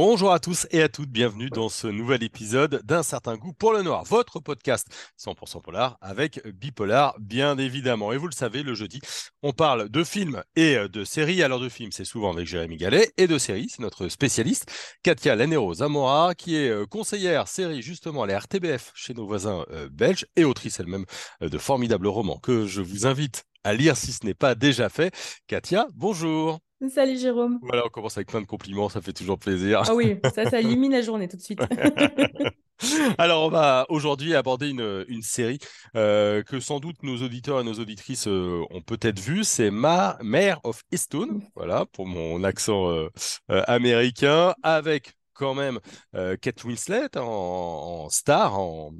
Bonjour à tous et à toutes, bienvenue dans ce nouvel épisode d'un certain goût pour le noir, votre podcast 100% polar avec Bipolar bien évidemment. Et vous le savez, le jeudi, on parle de films et de séries. Alors de films, c'est souvent avec Jérémy Gallet et de séries, c'est notre spécialiste Katia Lanero Zamora qui est euh, conseillère série justement à la RTBF chez nos voisins euh, belges et autrice elle-même euh, de formidables romans que je vous invite à lire si ce n'est pas déjà fait. Katia, bonjour. Salut Jérôme. Voilà, on commence avec plein de compliments, ça fait toujours plaisir. Ah oui, ça, ça élimine la journée tout de suite. Alors, on va aujourd'hui aborder une, une série euh, que sans doute nos auditeurs et nos auditrices euh, ont peut-être vu. C'est Ma Mare of Easttown, voilà, pour mon accent euh, américain, avec quand même Kate Winslet en, en star, en,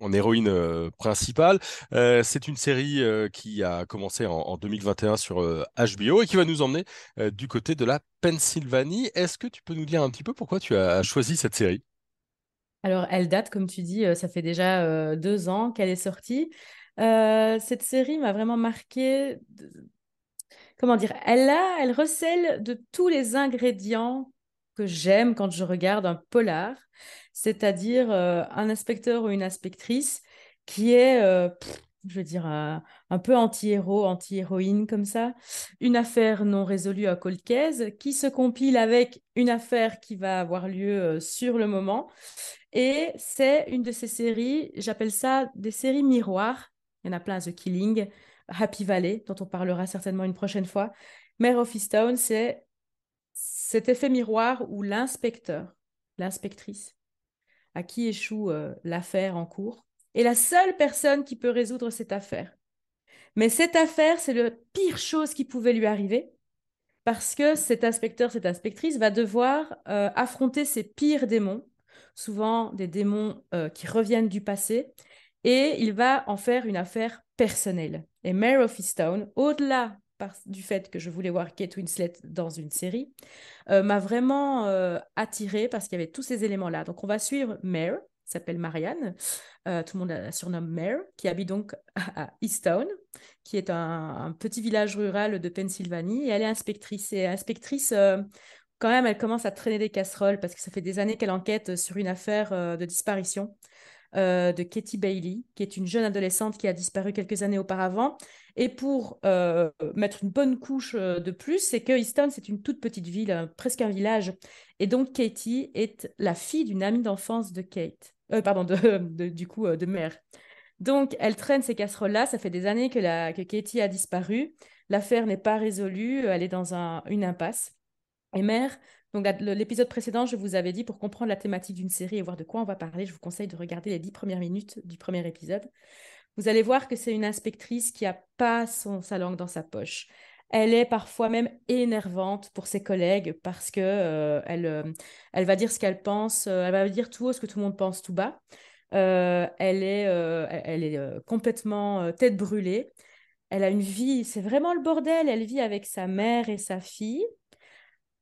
en héroïne euh, principale. Euh, c'est une série euh, qui a commencé en, 2021 sur HBO et qui va nous emmener du côté de la Pennsylvanie. Est-ce que tu peux nous dire un petit peu pourquoi tu as choisi cette série? Alors, elle date, comme tu dis, ça fait déjà deux ans qu'elle est sortie. cette série m'a vraiment marqué. Comment dire? Elle a, elle recèle de tous les ingrédients que j'aime quand je regarde un polar c'est-à-dire euh, un inspecteur ou une inspectrice qui est, euh, je veux dire, un, peu anti-héros, anti-héroïne comme ça, une affaire non résolue à cold qui se compile avec une affaire qui va avoir lieu euh, sur le moment. Et c'est une de ces séries, j'appelle ça des séries miroirs. Il y en a plein, The Killing, Happy Valley, dont on parlera certainement une prochaine fois. Mare of Easttown, c'est cet effet miroir où l'inspecteur, l'inspectrice, à qui échoue euh, l'affaire en cours, est la seule personne qui peut résoudre cette affaire. Mais cette affaire, c'est la pire chose qui pouvait lui arriver, parce que cet inspecteur, cette inspectrice va devoir euh, affronter ses pires démons, souvent des démons euh, qui reviennent du passé, et il va en faire une affaire personnelle. Et Mare of Easttown, au-delà du fait que je voulais voir Kate Winslet dans une série, euh, m'a vraiment euh, attirée parce qu'il y avait tous ces éléments-là. Donc, on va suivre Mare, s'appelle Marianne, euh, tout le monde la surnomme Mare, qui habite donc à Easttown, qui est un, petit village rural de Pennsylvanie, et elle est inspectrice. Et inspectrice, quand même, elle commence à traîner des casseroles parce que ça fait des années qu'elle enquête sur une affaire de disparition. De Katie Bailey, qui est une jeune adolescente qui a disparu quelques années auparavant et pour euh, mettre une bonne couche euh, de plus, c'est que Easton, c'est une toute petite ville, presque un village. Et donc, Katie est la fille d'une amie d'enfance de Kate. Euh, pardon, de, du coup, de mère. Donc, elle traîne ces casseroles-là. Ça fait des années que, la, que Katie a disparu. L'affaire n'est pas résolue. Elle est dans un, une impasse. Et mère, donc l'épisode précédent, je vous avais dit, pour comprendre la thématique d'une série et voir de quoi on va parler, je vous conseille de regarder les dix premières minutes du premier épisode vous allez voir que c'est une inspectrice qui n'a pas son, sa langue dans sa poche. Elle est parfois même énervante pour ses collègues parce que euh, elle, euh, elle va dire ce qu'elle pense, euh, elle va dire tout haut ce que tout le monde pense tout bas. elle est, elle est complètement tête brûlée. Elle a une vie, c'est vraiment le bordel. Elle vit avec sa mère et sa fille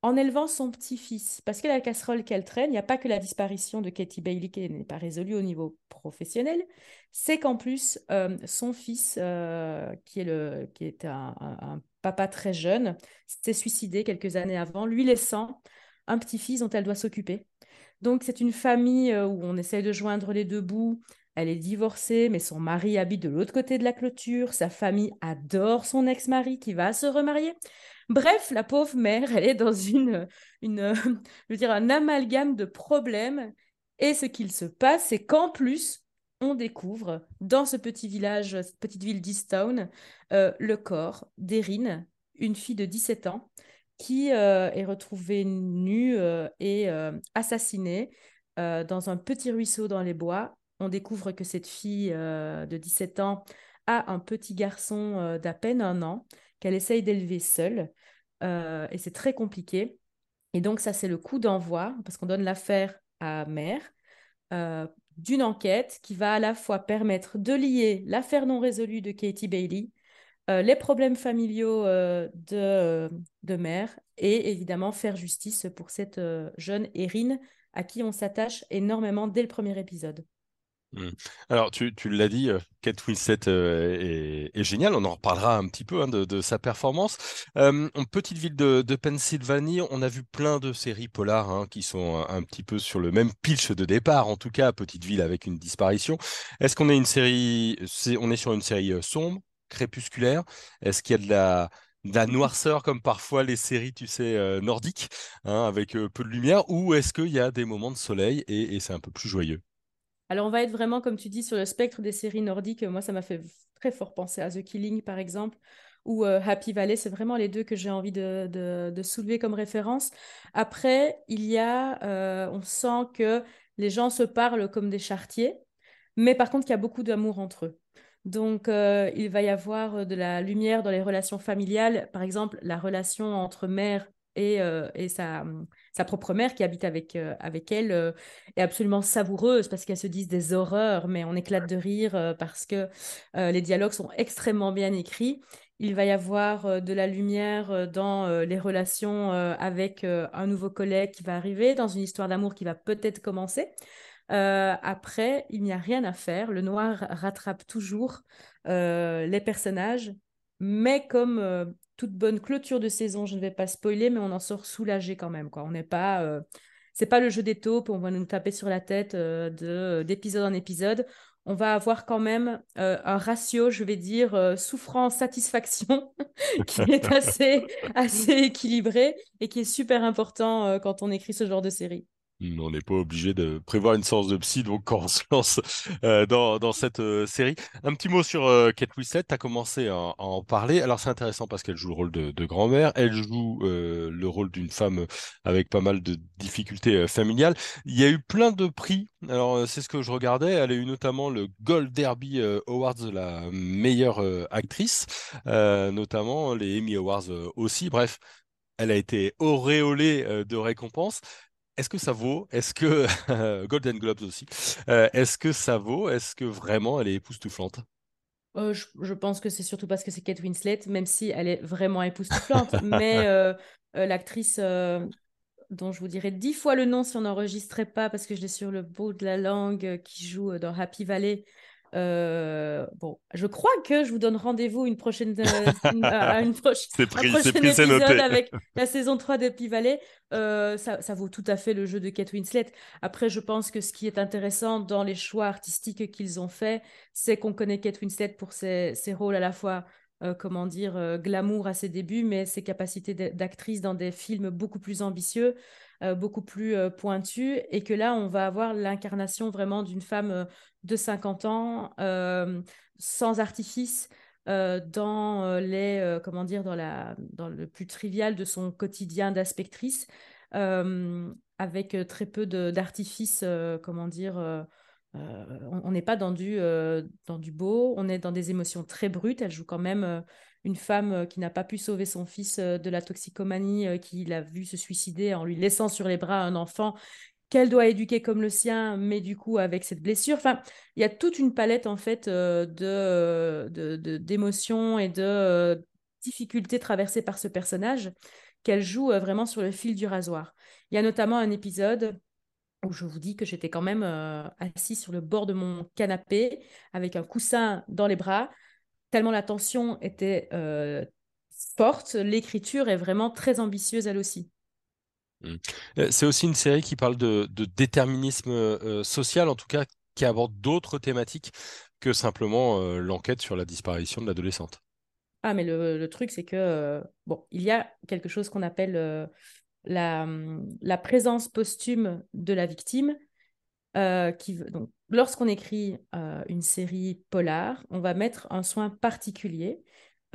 en élevant son petit-fils. Parce que la casserole qu'elle traîne, il n'y a pas que la disparition de Katie Bailey qui n'est pas résolue au niveau professionnel, c'est qu'en plus, euh, son fils, euh, qui est, est un, papa très jeune, s'est suicidé quelques années avant, lui laissant un petit-fils dont elle doit s'occuper. Donc c'est une famille euh, où on essaye de joindre les deux bouts. Elle est divorcée, mais son mari habite de l'autre côté de la clôture. Sa famille adore son ex-mari qui va se remarier. Bref, la pauvre mère, elle est dans une, je veux un amalgame de problèmes. Et ce qu'il se passe, c'est qu'en plus, on découvre dans ce petit village, cette petite ville d'Easttown, euh, le corps d'Erin, une fille de 17 ans, qui euh, est retrouvée nue euh, et assassinée dans un petit ruisseau dans les bois. On découvre que cette fille de 17 ans a un petit garçon d'à peine un an qu'elle essaye d'élever seule. Euh, et c'est très compliqué. Et donc, ça, c'est le coup d'envoi, parce qu'on donne l'affaire à mère, euh, d'une enquête qui va à la fois permettre de lier l'affaire non résolue de Katie Bailey, euh, les problèmes familiaux de, de mère, et évidemment faire justice pour cette jeune Erin à qui on s'attache énormément dès le premier épisode. Mm. Alors, tu, tu l'as dit, euh, Kate Winslet euh, est, est géniale. On en reparlera un petit peu hein, de, sa performance. Petite ville de, Pennsylvanie, on a vu plein de séries polars hein, qui sont un, petit peu sur le même pitch de départ. En tout cas, petite ville avec une disparition. Est-ce qu'on est une série, on est sur une série euh, sombre, crépusculaire? Est-ce qu'il y a de la, noirceur comme parfois les séries, tu sais, nordiques, hein, avec peu de lumière, ou est-ce qu'il y a des moments de soleil et, et c'est un peu plus joyeux? Alors, on va être vraiment, comme tu dis, sur le spectre des séries nordiques. Moi, ça m'a fait très fort penser à The Killing, par exemple, ou euh, Happy Valley. C'est vraiment les deux que j'ai envie de, soulever comme référence. Après, il y a, euh, on sent que les gens se parlent comme des charretiers, mais par contre, il y a beaucoup d'amour entre eux. Donc, euh, il va y avoir de la lumière dans les relations familiales. Par exemple, la relation entre mère et, euh, sa, propre mère qui habite avec, euh, avec elle euh, est absolument savoureuse parce qu'elles se disent des horreurs, mais on éclate de rire parce que les dialogues sont extrêmement bien écrits. Il va y avoir de la lumière dans les relations avec un nouveau collègue qui va arriver, dans une histoire d'amour qui va peut-être commencer. Après, il n'y a rien à faire. Le noir rattrape toujours les personnages, mais comme toute bonne clôture de saison, je ne vais pas spoiler, mais on en sort soulagé quand même, quoi. On n'est pas, euh, c'est pas le jeu des taupes, on va nous taper sur la tête euh, de, d'épisode en épisode. On va avoir quand même euh, un ratio, je vais dire, souffrance-satisfaction qui est assez, assez équilibré et qui est super important quand on écrit ce genre de série. On n'est pas obligé de prévoir une séance de psy, donc quand on se lance euh, dans, dans cette euh, série. Un petit mot sur euh, Kate Winslet, tu as commencé à, en parler. Alors c'est intéressant parce qu'elle joue le rôle de, grand-mère, elle joue euh, le rôle d'une femme avec pas mal de difficultés familiales. Il y a eu plein de prix, alors c'est ce que je regardais, elle a eu notamment le Gold Derby Awards de la meilleure actrice, notamment les Emmy Awards aussi, bref. Elle a été auréolée de récompenses. Est-ce que ça vaut? Est-ce que Golden Globes aussi? Euh, est-ce que ça vaut? Est-ce que vraiment elle est époustouflante? Euh, je, je pense que c'est surtout parce que c'est Kate Winslet, même si elle est vraiment époustouflante. Mais euh, l'actrice dont je vous dirai dix fois le nom si on n'enregistrait pas, parce que je l'ai sur le bout de la langue, qui joue dans Happy Valley. Euh, bon, je crois que je vous donne rendez-vous une prochaine, euh, une- à une proche- un prochain pris, épisode noté. avec la saison 3 d'Happy Valley. Euh, ça, ça vaut tout à fait le jeu de Kate Winslet. Après, je pense que ce qui est intéressant dans les choix artistiques qu'ils ont faits, c'est qu'on connaît Kate Winslet pour ses, ses rôles à la fois, euh, comment dire, euh, glamour à ses débuts, mais ses capacités d'actrice dans des films beaucoup plus ambitieux, euh, beaucoup plus pointus, et que là, on va avoir l'incarnation vraiment d'une femme de 50 ans, sans artifice. dans les comment dire dans la dans le plus trivial de son quotidien d'aspectrice avec très peu euh, comment dire euh, on n'est pas dans du, euh, dans du beau, on est dans des émotions très brutes. Elle joue quand même euh, une femme qui n'a pas pu sauver son fils de la toxicomanie, qui l'a vu se suicider en lui laissant sur les bras un enfant qu'elle doit éduquer comme le sien, mais du coup avec cette blessure. Enfin, il y a toute une palette en fait de, d'émotions et de difficultés traversées par ce personnage qu'elle joue vraiment sur le fil du rasoir. Il y a notamment un épisode où je vous dis que j'étais quand même euh, assis sur le bord de mon canapé avec un coussin dans les bras, tellement la tension était euh, forte. L'écriture est vraiment très ambitieuse elle aussi. Mm. Euh, C'est aussi une série qui parle de, de déterminisme euh, social, en tout cas qui aborde d'autres thématiques que simplement l'enquête sur la disparition de l'adolescente. Ah, mais le, le truc, c'est que, bon, il y a quelque chose qu'on appelle la, la présence posthume de la victime. euh, qui, donc, lorsqu'on écrit euh, une série polar, on va mettre un soin particulier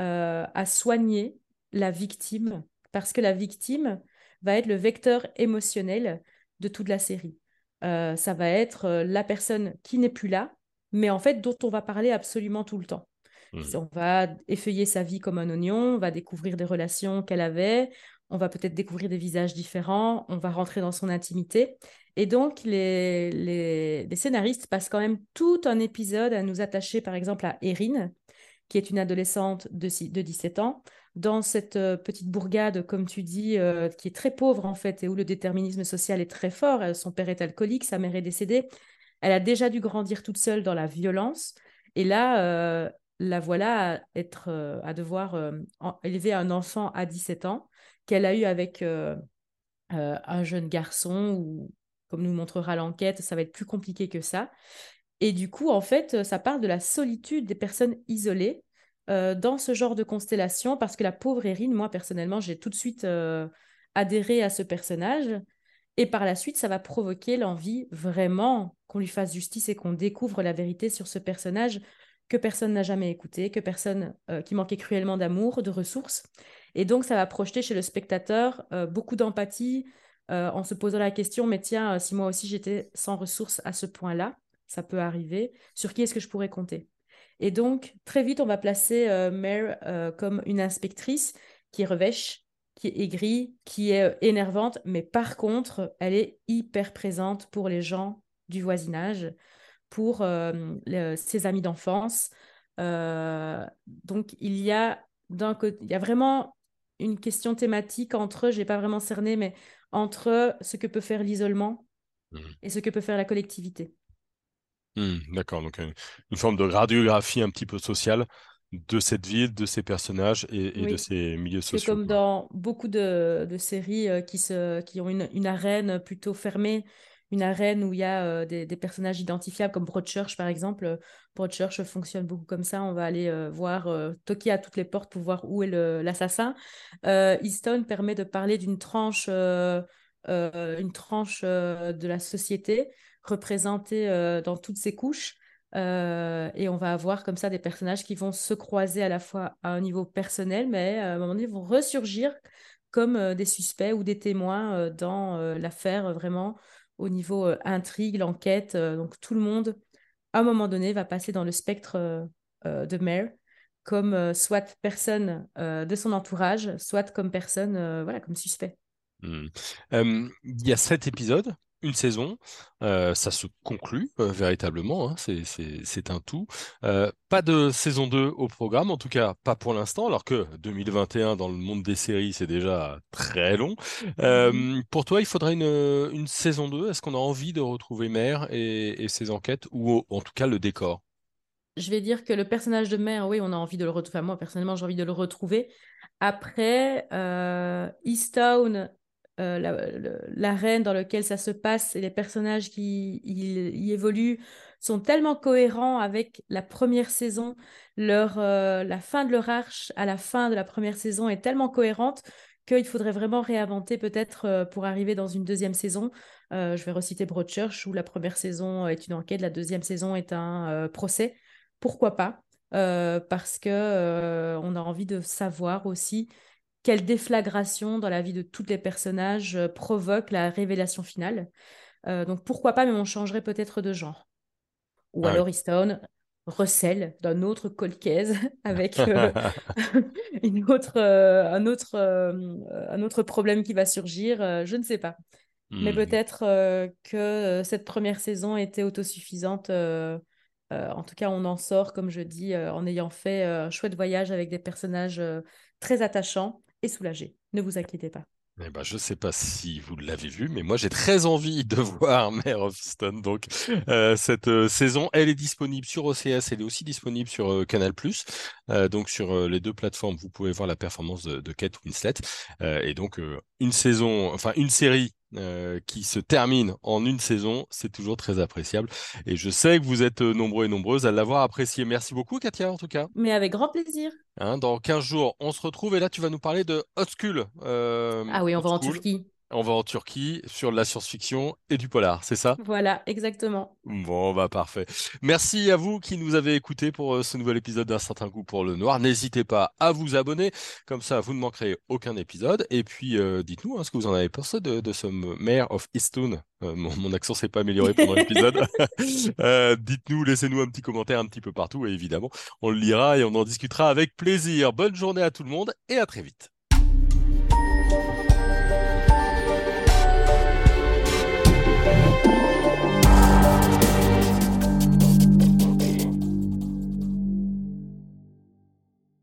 euh, à soigner la victime, parce que la victime va être le vecteur émotionnel de toute la série. Ça va être la personne qui n'est plus là, mais en fait dont on va parler absolument tout le temps. Mm. C'est- On va effeuiller sa vie comme un oignon, on va découvrir des relations qu'elle avait, on va peut-être découvrir des visages différents, on va rentrer dans son intimité. Et donc, les, les, scénaristes passent quand même tout un épisode à nous attacher, par exemple, à Erin, qui est une adolescente de, de 17 ans, dans cette euh, petite bourgade, comme tu dis, euh, qui est très pauvre en fait, et où le déterminisme social est très fort. Euh, Son père est alcoolique, sa mère est décédée. Elle a déjà dû grandir toute seule dans la violence. Et là, la voilà à, être, à devoir élever un enfant à 17 ans qu'elle a eu avec un jeune garçon ou, comme nous montrera l'enquête, ça va être plus compliqué que ça. Et du coup, en fait, ça parle de la solitude des personnes isolées dans ce genre de constellation, parce que la pauvre Erin, moi personnellement, j'ai tout de suite adhéré à ce personnage. Et par la suite, ça va provoquer l'envie vraiment qu'on lui fasse justice et qu'on découvre la vérité sur ce personnage que personne n'a jamais écouté, que personne euh, qui manquait cruellement d'amour, de ressources. Et donc, ça va projeter chez le spectateur euh, beaucoup d'empathie euh, en se posant la question, mais tiens, si moi aussi j'étais sans ressources à ce point-là, ça peut arriver, sur qui est-ce que je pourrais compter? Et donc, très vite, on va placer Mare comme une inspectrice qui revêche, qui est aigrie, qui est énervante, mais par contre, elle est hyper présente pour les gens du voisinage, pour euh, ses amis d'enfance. Euh, donc, il y a d'un côté, il y a vraiment une question thématique entre, je n'ai pas vraiment cerné, mais entre ce que peut faire l'isolement mmh. et ce que peut faire la collectivité. Mmh, d'accord, donc une, forme de radiographie un petit peu sociale de cette ville, de ces personnages et, de ces milieux sociaux. C'est comme dans beaucoup de, séries euh, qui, se, qui ont une, arène plutôt fermée, une arène où il y a euh, des, personnages identifiables, comme Broadchurch par exemple. Broadchurch fonctionne beaucoup comme ça. On va aller euh, voir, toquer à toutes les portes pour voir où est l'assassin. Easton permet de parler d'une tranche, une tranche de la société représentée dans toutes ses couches. Euh, et on va avoir comme ça des personnages qui vont se croiser à la fois à un niveau personnel, mais euh, à un moment donné vont ressurgir comme euh, des suspects ou des témoins dans l'affaire vraiment au niveau intrigue, l'enquête. donc tout le monde, à un moment donné, va passer dans le spectre de Mare comme soit personne de son entourage, soit comme personne, voilà, comme suspect. Hmm. Il y a sept épisodes une saison, euh, ça se conclut euh, véritablement, hein, c'est un tout. Euh, pas de saison 2 au programme, en tout cas pas pour l'instant, alors que 2021 dans le monde des séries c'est déjà très long. Pour toi, il faudrait une, saison 2, est-ce qu'on a envie de retrouver Mère et, ses enquêtes, ou en tout cas le décor? Je vais dire que le personnage de Mère, oui, on a envie de le retrouver. moi, personnellement, j'ai envie de le retrouver. Après, Easttown euh, l'arène dans laquelle ça se passe et les personnages qui y, évoluent sont tellement cohérents avec la première saison. Leur, euh, la fin de leur arche à la fin de la première saison est tellement cohérente qu'il faudrait vraiment réinventer peut-être euh, pour arriver dans une deuxième saison. je vais reciter Broadchurch où la première saison est une enquête, la deuxième saison est un procès. Pourquoi pas? Parce que on a envie de savoir aussi quelle déflagration dans la vie de tous les personnages euh, provoque la révélation finale. Euh, donc pourquoi pas, mais on changerait peut-être de genre. Ou alors Easton recèle d'un autre colcaise avec euh, une autre, un, autre, un autre problème qui va surgir, je ne sais pas. Mais hmm. peut-être que cette première saison était autosuffisante. en tout cas, on en sort, comme je dis, en ayant fait un chouette voyage avec des personnages très attachants et soulagé. Ne vous inquiétez pas. Eh ben, je ne sais pas si vous l'avez vu, mais moi j'ai très envie de voir Mare of Stone. Donc euh, cette euh, saison, elle est disponible sur OCS, elle est aussi disponible sur euh, Canal+. donc sur les deux plateformes, vous pouvez voir la performance de, de Kate Winslet. et donc une saison, enfin une série qui se termine en une saison, c'est toujours très appréciable. Et je sais que vous êtes nombreux et nombreuses à l'avoir apprécié. Merci beaucoup, Katia, en tout cas. Mais avec grand plaisir. Hein, dans 15 jours, on se retrouve et là, tu vas nous parler de Hot School. ah oui, on va en Turquie. On va en Turquie sur de la science-fiction et du polar, c'est ça? Voilà, exactement. Bon, bah parfait. Merci à vous qui nous avez écoutés pour euh, ce nouvel épisode d'un certain goût pour le noir. N'hésitez pas à vous abonner, comme ça vous ne manquerez aucun épisode. Et puis euh, dites-nous hein, ce que vous en avez pensé de, de ce Mayor of Easttown. Euh, mon, accent s'est pas amélioré pendant l'épisode. dites-nous, laissez-nous un petit commentaire un petit peu partout et évidemment on le lira et on en discutera avec plaisir. Bonne journée à tout le monde et à très vite.